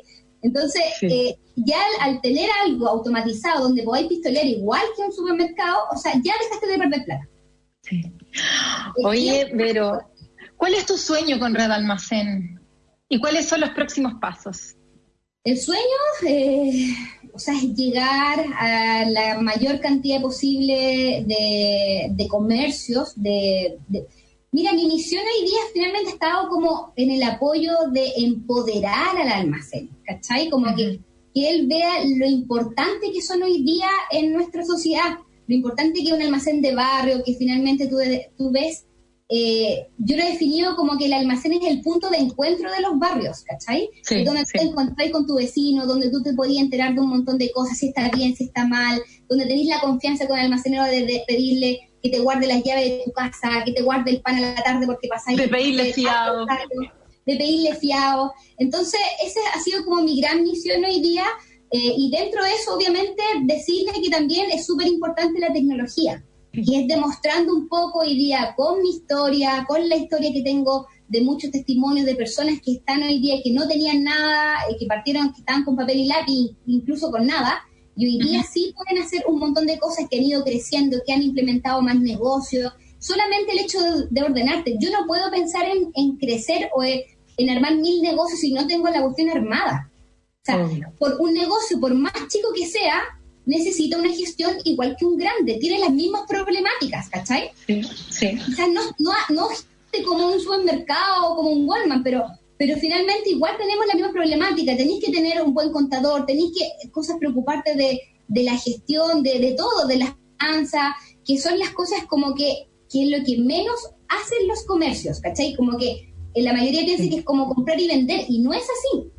Entonces, eh, ya al, tener algo automatizado donde podáis pistolear igual que un supermercado, o sea, ya dejaste de perder plata. Sí. Oye, pero, ¿cuál es tu sueño con Red Almacén? ¿Y cuáles son los próximos pasos? El sueño, eh, o sea, es llegar a la mayor cantidad posible de, comercios, de, Mira, mi misión hoy día finalmente ha estado como en el apoyo de empoderar al almacén, ¿cachai? Como que, que él vea lo importante que son hoy día en nuestra sociedad lo importante que es un almacén de barrio, que finalmente tú, tú ves, eh, yo lo he definido como que el almacén es el punto de encuentro de los barrios, ¿cachai? donde te encontrás con tu vecino, donde tú te podías enterar de un montón de cosas, si está bien, si está mal, donde tenés la confianza con el almacenero de, pedirle que te guarde las llaves de tu casa, que te guarde el pan a la tarde porque pasáis... De pedirle fiado. De pedirle fiado. Entonces, esa ha sido como mi gran misión hoy día, eh, y dentro de eso, obviamente, decirle que también es súper importante la tecnología. Y es demostrando un poco hoy día con mi historia, con la historia que tengo de muchos testimonios de personas que están hoy día que no tenían nada, eh, que partieron, que estaban con papel y lápiz, incluso con nada, y hoy día sí pueden hacer un montón de cosas que han ido creciendo, que han implementado más negocios, solamente el hecho de, ordenarte. Yo no puedo pensar en, crecer o en, armar mil negocios si no tengo la cuestión armada. O sea, por un negocio, por más chico que sea, necesita una gestión igual que un grande. Tiene las mismas problemáticas, ¿cachai? Sí, sí. O sea, no, no, no como un supermercado o como un Walmart, pero pero finalmente igual tenemos la misma problemática, tenéis que tener un buen contador, tenéis que cosas preocuparte de, de la gestión, de, de todo, de las finanzas, que son las cosas como que, que es lo que menos hacen los comercios, ¿cachai? Como que la mayoría piensa que es como comprar y vender, y no es así.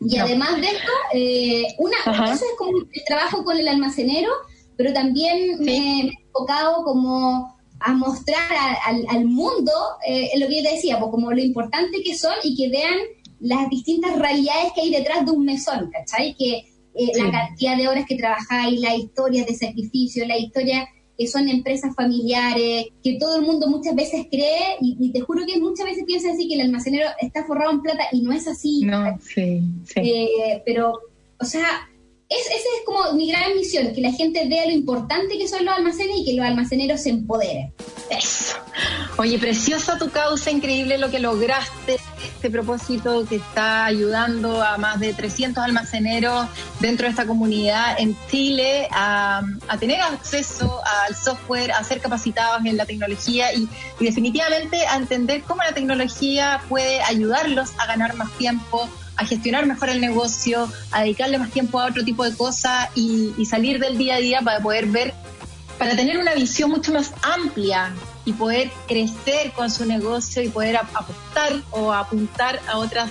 Y además de esto, eh, una, cosa es como el trabajo con el almacenero, pero también me, he enfocado como a mostrar al, mundo eh, lo que yo te decía, pues como lo importante que son y que vean las distintas realidades que hay detrás de un mesón, ¿cachai? Que eh, la cantidad de horas que trabajáis, la historia de sacrificio, la historia que son empresas familiares, que todo el mundo muchas veces cree, y, te juro que muchas veces piensa así que el almacenero está forrado en plata y no es así. No, sí, sí. Eh, pero, o sea, es, esa es como mi gran misión, que la gente vea lo importante que son los almacenes y que los almaceneros se empoderen. Eso. Oye, preciosa tu causa, increíble lo que lograste, este propósito que está ayudando a más de 300 almaceneros dentro de esta comunidad en Chile a, tener acceso al software, a ser capacitados en la tecnología y, y definitivamente a entender cómo la tecnología puede ayudarlos a ganar más tiempo, a gestionar mejor el negocio, a dedicarle más tiempo a otro tipo de cosas y, salir del día a día para poder ver, para tener una visión mucho más amplia y poder crecer con su negocio y poder apostar o apuntar a otras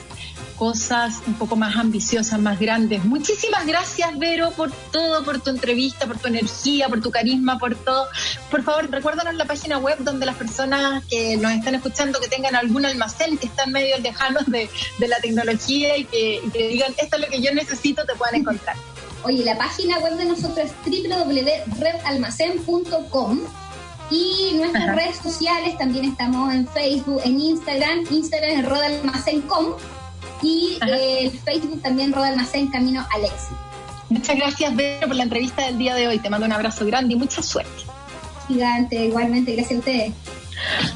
cosas un poco más ambiciosas, más grandes. Muchísimas gracias, Vero, por todo, por tu entrevista, por tu energía, por tu carisma, por todo. Por favor, recuérdanos la página web donde las personas que nos están escuchando, que tengan algún almacén que están medio lejanos de, de la tecnología y que, digan, esto es lo que yo necesito, te puedan encontrar. Oye, la página web de nosotros es www.redalmacén.com y nuestras redes sociales también estamos en Facebook, en Instagram, Instagram en redalmacén.com y eh, el Facebook también Roda Almacén Camino Alexi. Muchas gracias, Vero, por la entrevista del día de hoy. Te mando un abrazo grande y mucha suerte. Gigante, igualmente, gracias a ustedes.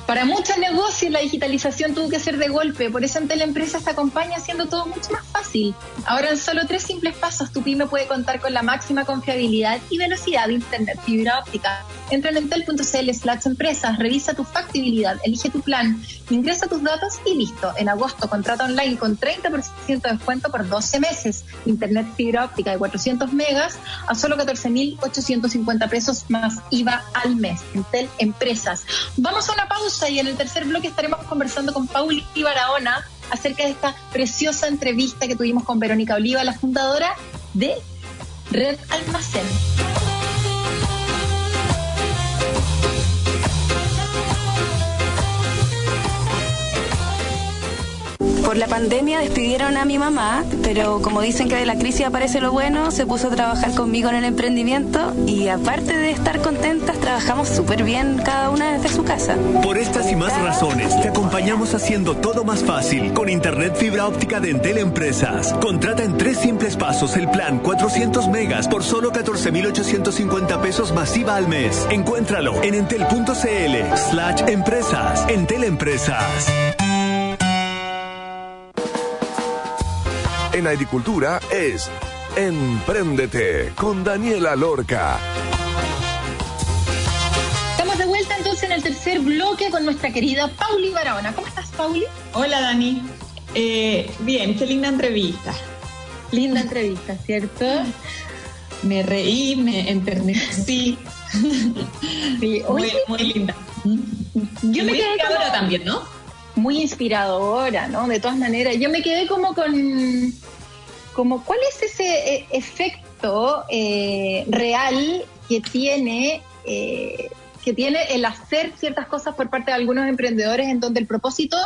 Para muchos negocios la digitalización tuvo que ser de golpe, por eso ante la empresa te acompaña haciendo todo mucho más fácil. Ahora en solo tres simples pasos tu pyme puede contar con la máxima confiabilidad y velocidad de Internet fibra óptica. Entra en entel.cl slash empresas, revisa tu factibilidad, elige tu plan, ingresa tus datos y listo. En agosto contrata online con 30% de descuento por 12 meses. Internet fibra óptica de 400 megas a solo 14.850 pesos más IVA al mes. Entel Empresas. Vamos a una pausa y en el tercer bloque estaremos conversando con Pauli Barahona acerca de esta preciosa entrevista que tuvimos con Verónica Oliva, la fundadora de Red Almacén. Por la pandemia despidieron a mi mamá, pero como dicen que de la crisis aparece lo bueno, se puso a trabajar conmigo en el emprendimiento y aparte de estar contentas, trabajamos súper bien cada una desde su casa. Por estas y más razones, te acompañamos haciendo todo más fácil con Internet fibra óptica de Entel Empresas. Contrata en tres simples pasos el plan 400 megas por solo 14.850 pesos masiva al mes. Encuéntralo en entel.cl slash empresas. Entel Empresas. En agricultura es Empréndete con Daniela Lorca. Estamos de vuelta entonces en el tercer bloque con nuestra querida Pauli Barahona. ¿Cómo estás, Pauli? Hola, Dani. Eh, bien, qué linda entrevista. Linda entrevista, ¿cierto? Me reí, me enternecí. Sí, muy, muy linda. Yo me quedé también, ¿no? Muy inspiradora, ¿no? De todas maneras, yo me quedé como con, como, ¿cuál es ese eh, efecto eh, real que tiene, eh, que tiene el hacer ciertas cosas por parte de algunos emprendedores en donde el propósito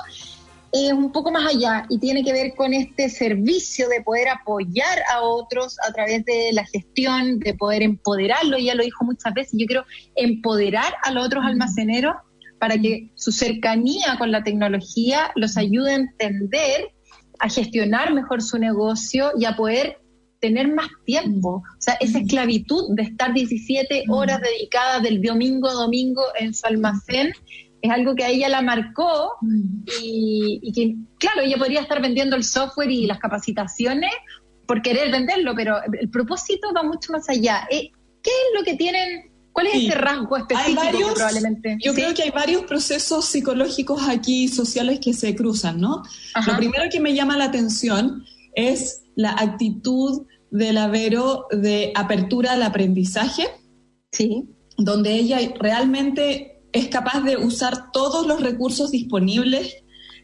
es un poco más allá y tiene que ver con este servicio de poder apoyar a otros a través de la gestión, de poder empoderarlo, ya lo dijo muchas veces, yo quiero empoderar a los otros almaceneros para que su cercanía con la tecnología los ayude a entender, a gestionar mejor su negocio y a poder tener más tiempo. O sea, esa esclavitud de estar 17 horas dedicadas del domingo a domingo en su almacén es algo que a ella la marcó y, y que, claro, ella podría estar vendiendo el software y las capacitaciones por querer venderlo, pero el propósito va mucho más allá. Eh, ¿Qué es lo que tienen? ¿Cuál es Sí. ese rasgo específico Hay varios- que probablemente? Yo ¿Sí? creo que hay varios procesos psicológicos aquí sociales que se cruzan, ¿no? Ajá. Lo primero que me llama la atención es la actitud del Avero de apertura al aprendizaje, Sí. donde ella realmente es capaz de usar todos los recursos disponibles,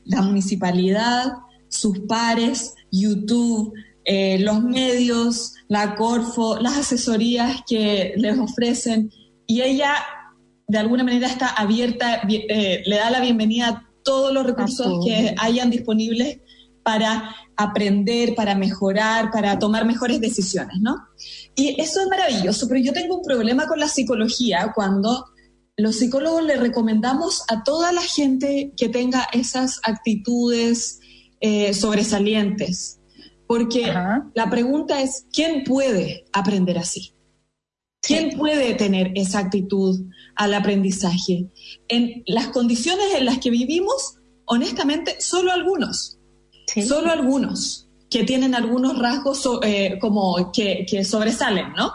la municipalidad, sus pares, YouTube, eh, los medios, la Corfo, las asesorías que les ofrecen, y ella de alguna manera está abierta, bi- eh, le da la bienvenida a todos los recursos que hayan disponibles para aprender, para mejorar, para tomar mejores decisiones, ¿no? Y eso es maravilloso, pero yo tengo un problema con la psicología cuando los psicólogos le recomendamos a toda la gente que tenga esas actitudes eh, sobresalientes, porque Ajá. la pregunta es, ¿quién puede aprender así? ¿Quién puede tener esa actitud al aprendizaje? En las condiciones en las que vivimos, honestamente, solo algunos, Sí. solo algunos que tienen algunos rasgos so- eh, como que, que sobresalen, ¿no?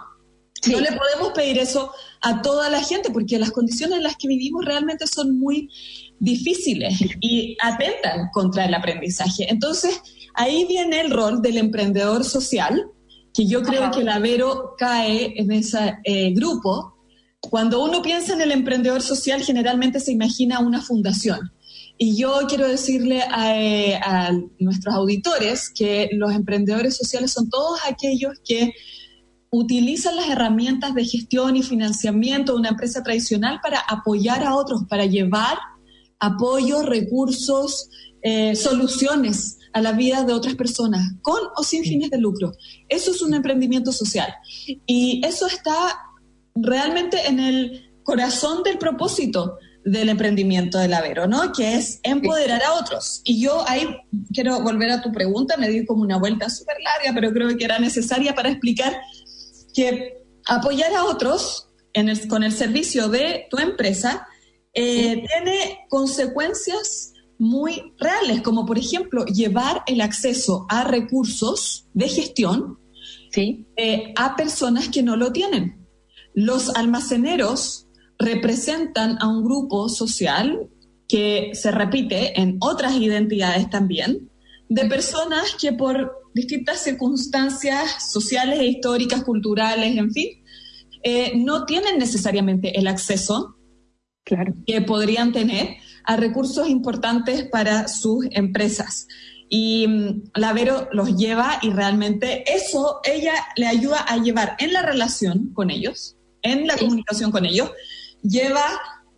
Sí. No le podemos pedir eso a toda la gente porque las condiciones en las que vivimos realmente son muy difíciles y atentan contra el aprendizaje. Entonces, ahí viene el rol del emprendedor social, que yo creo Ajá. que el Avero cae en ese eh, grupo. Cuando uno piensa en el emprendedor social, generalmente se imagina una fundación. Y yo quiero decirle a, eh, a nuestros auditores que los emprendedores sociales son todos aquellos que utilizan las herramientas de gestión y financiamiento de una empresa tradicional para apoyar a otros, para llevar apoyo, recursos, eh, soluciones a la vida de otras personas, con o sin fines de lucro. Eso es un emprendimiento social. Y eso está realmente en el corazón del propósito del emprendimiento del Avero, ¿no? Que es empoderar a otros. Y yo ahí quiero volver a tu pregunta, me di como una vuelta súper larga, pero creo que era necesaria para explicar que apoyar a otros en el- con el servicio de tu empresa eh, tiene consecuencias muy reales, como por ejemplo llevar el acceso a recursos de gestión Sí. eh, a personas que no lo tienen. Los almaceneros representan a un grupo social que se repite en otras identidades también, de personas que por distintas circunstancias sociales históricas, culturales, en fin, eh, no tienen necesariamente el acceso Claro. que podrían tener a recursos importantes para sus empresas. Y mm, la Vero los lleva y realmente eso ella le ayuda a llevar en la relación con ellos, en la comunicación con ellos, lleva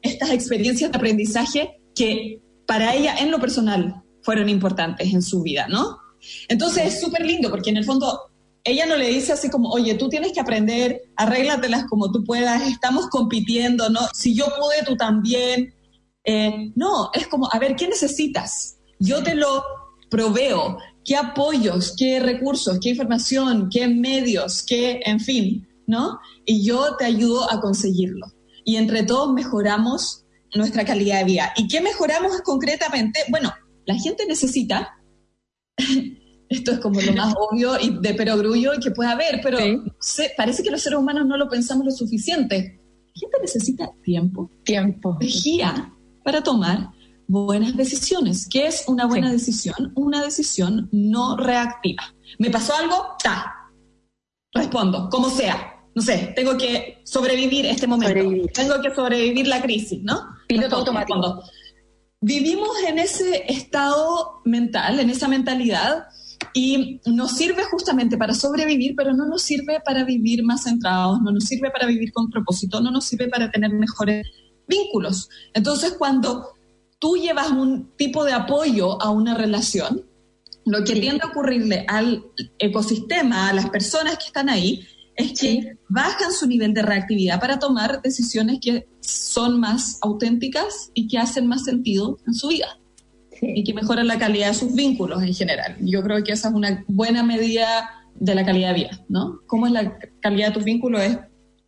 estas experiencias de aprendizaje que para ella en lo personal fueron importantes en su vida, ¿no? Entonces es súper lindo porque en el fondo ella no le dice así como, oye, tú tienes que aprender, arréglatelas como tú puedas, estamos compitiendo, ¿no? Si yo pude, tú también. Eh, no, es como, a ver, ¿qué necesitas? Yo te lo proveo. ¿Qué apoyos, qué recursos, qué información, qué medios, qué, en fin, ¿no? Y yo te ayudo a conseguirlo. Y entre todos mejoramos nuestra calidad de vida. ¿Y qué mejoramos concretamente? Bueno, la gente necesita (laughs) esto es como lo más (laughs) obvio y de perogrullo que puede haber, pero Sí. se- parece que los seres humanos no lo pensamos lo suficiente. La gente necesita tiempo, Tiempo. energía para tomar buenas decisiones. ¿Qué es una buena Sí. decisión? Una decisión no reactiva. ¿Me pasó algo? Ta. Respondo, como sea. No sé, tengo que sobrevivir este momento. Sobrevivir. Tengo que sobrevivir la crisis, ¿no? Piloto automático. respondo. Vivimos en ese estado mental, en esa mentalidad, y nos sirve justamente para sobrevivir, pero no nos sirve para vivir más centrados, no nos sirve para vivir con propósito, no nos sirve para tener mejores vínculos. Entonces, cuando tú llevas un tipo de apoyo a una relación, lo que Sí. tiende a ocurrirle al ecosistema, a las personas que están ahí, es que bajan su nivel de reactividad para tomar decisiones que son más auténticas y que hacen más sentido en su vida y que mejoran la calidad de sus vínculos en general. Yo creo que esa es una buena medida de la calidad de vida, ¿no? ¿Cómo es la calidad de tu vínculo? Es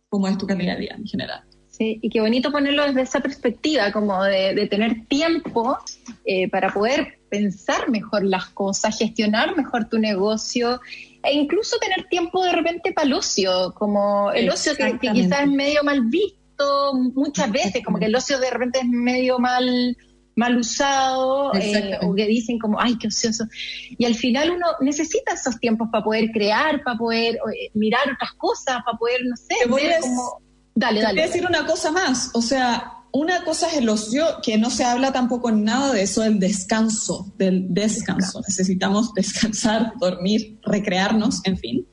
cómo es tu calidad de vida en general. Sí, y qué bonito ponerlo desde esa perspectiva, como de, tener tiempo eh, para poder pensar mejor las cosas, gestionar mejor tu negocio e incluso tener tiempo de repente para el ocio, como el ocio que, quizás es medio mal visto muchas veces, como que el ocio de repente es medio mal mal usado eh, o que dicen como, ay, qué ocioso. Y al final uno necesita esos tiempos para poder crear, para poder eh, mirar otras cosas, para poder, no sé, ver como... Dale, dale. A decir una cosa más, o sea, una cosa es el ocio, que no se habla tampoco en nada de eso, del descanso, del descanso. Necesitamos (laughs) descansar, dormir, recrearnos, en fin.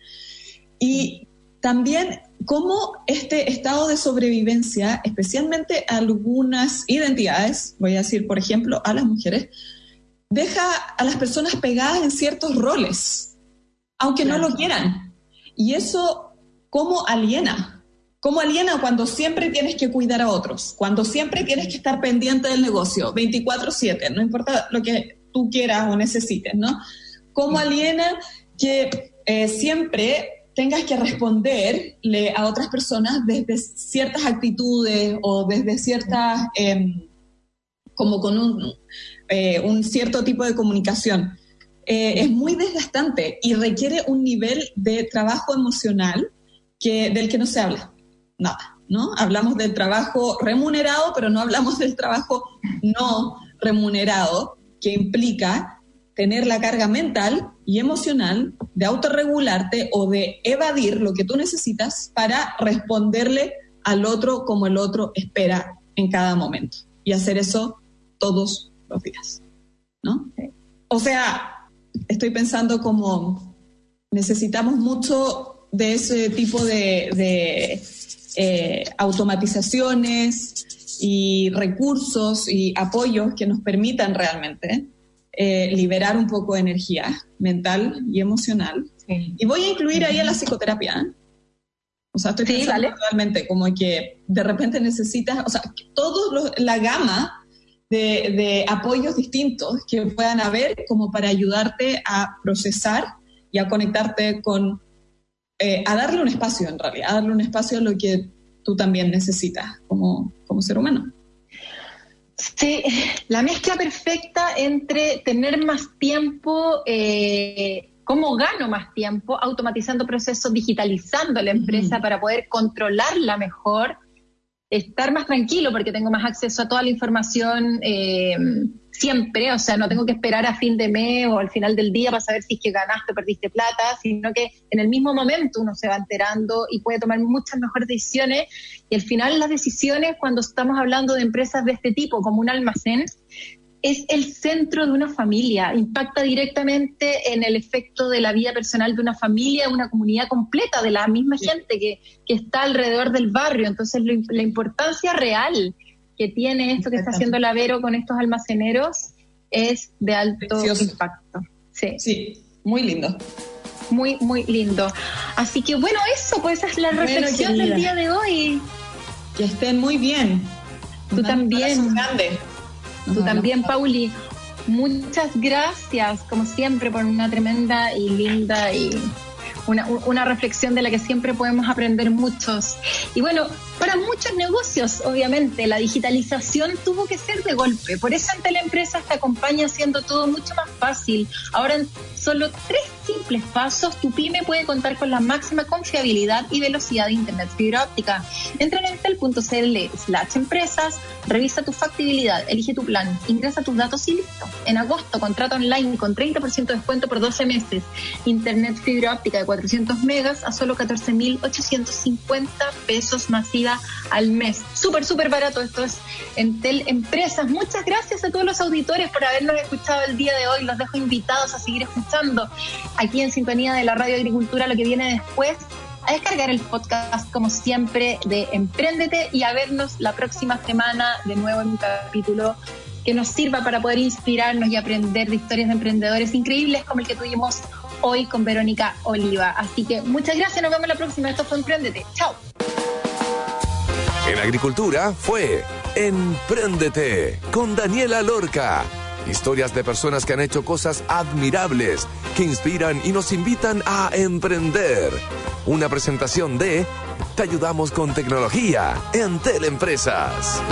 Y también cómo este estado de sobrevivencia, especialmente algunas identidades, voy a decir, por ejemplo, a las mujeres, deja a las personas pegadas en ciertos roles, aunque no lo quieran. Y eso, ¿cómo aliena? ¿Cómo aliena cuando siempre tienes que cuidar a otros? Cuando siempre tienes que estar pendiente del negocio, 24/7, no importa lo que tú quieras o necesites, ¿no? ¿Cómo aliena que eh, siempre tengas que responderle a otras personas desde ciertas actitudes o desde ciertas, em, como con un, eh, un, cierto tipo de comunicación. Eh, es muy desgastante y requiere un nivel de trabajo emocional que, del que no se habla. Nada, ¿no? Hablamos del trabajo remunerado, pero no hablamos del trabajo no remunerado, que implica tener la carga mental y emocional de autorregularte o de evadir lo que tú necesitas para responderle al otro como el otro espera en cada momento. Y hacer eso todos los días. ¿no? O sea, estoy pensando como necesitamos mucho de ese tipo de, eh, automatizaciones y recursos y apoyos que nos permitan realmente eh, liberar un poco de energía mental y emocional. Y voy a incluir ahí a la psicoterapia. O sea, estoy pensando realmente como que de repente necesitas, o sea, toda la gama de, de, apoyos distintos que puedan haber como para ayudarte a procesar y a conectarte con, eh, a darle un espacio en realidad, a darle un espacio a lo que tú también necesitas como, como ser humano. Sí, la mezcla perfecta entre tener más tiempo, eh, cómo gano más tiempo, automatizando procesos, digitalizando la empresa para poder controlarla mejor estar más tranquilo porque tengo más acceso a toda la información eh, siempre, o sea, no tengo que esperar a fin de mes o al final del día para saber si es que ganaste o perdiste plata, sino que en el mismo momento uno se va enterando y puede tomar muchas mejores decisiones. Y al final las decisiones cuando estamos hablando de empresas de este tipo, como un almacén, es el centro de una familia, impacta directamente en el efecto de la vida personal de una familia, de una comunidad completa, de la misma gente que, está alrededor del barrio. Entonces, la importancia real que tiene esto que está haciendo la Vero con estos almaceneros es de alto impacto. Sí. sí, muy lindo. Muy, muy lindo. Así que bueno, eso, pues esa es la reflexión del día de hoy. Que estén muy bien. Tú también. Grande. Tú también, Pauli. Muchas gracias, como siempre, por una tremenda y linda y una, una, reflexión de la que siempre podemos aprender muchos. Y bueno, para muchos negocios, obviamente, la digitalización tuvo que ser de golpe. Por eso ante la empresa te acompaña haciendo todo mucho más fácil. Ahora en solo tres simples pasos, tu pyme puede contar con la máxima confiabilidad y velocidad de Internet fibra óptica. Entra en entel.cl slash empresas, revisa tu factibilidad, elige tu plan, ingresa tus datos y listo. En agosto, contrato online con 30% de descuento por 12 meses. Internet fibra óptica de 400 megas a solo 14.850 pesos masiva al mes. Súper, súper barato. Esto es Entel Empresas. Muchas gracias a todos los auditores por habernos escuchado el día de hoy. Los dejo invitados a seguir escuchando aquí en Sintonía de la Radio Agricultura lo que viene después a descargar el podcast como siempre de Emprendete y a vernos la próxima semana de nuevo en un capítulo que nos sirva para poder inspirarnos y aprender de historias de emprendedores increíbles como el que tuvimos hoy con Verónica Oliva. Así que muchas gracias, nos vemos la próxima. Esto fue Emprendete. Chao. En agricultura fue Emprendete con Daniela Lorca Historias de personas que han hecho cosas admirables, que inspiran y nos invitan a emprender. Una presentación de Te ayudamos con tecnología en Teleempresas.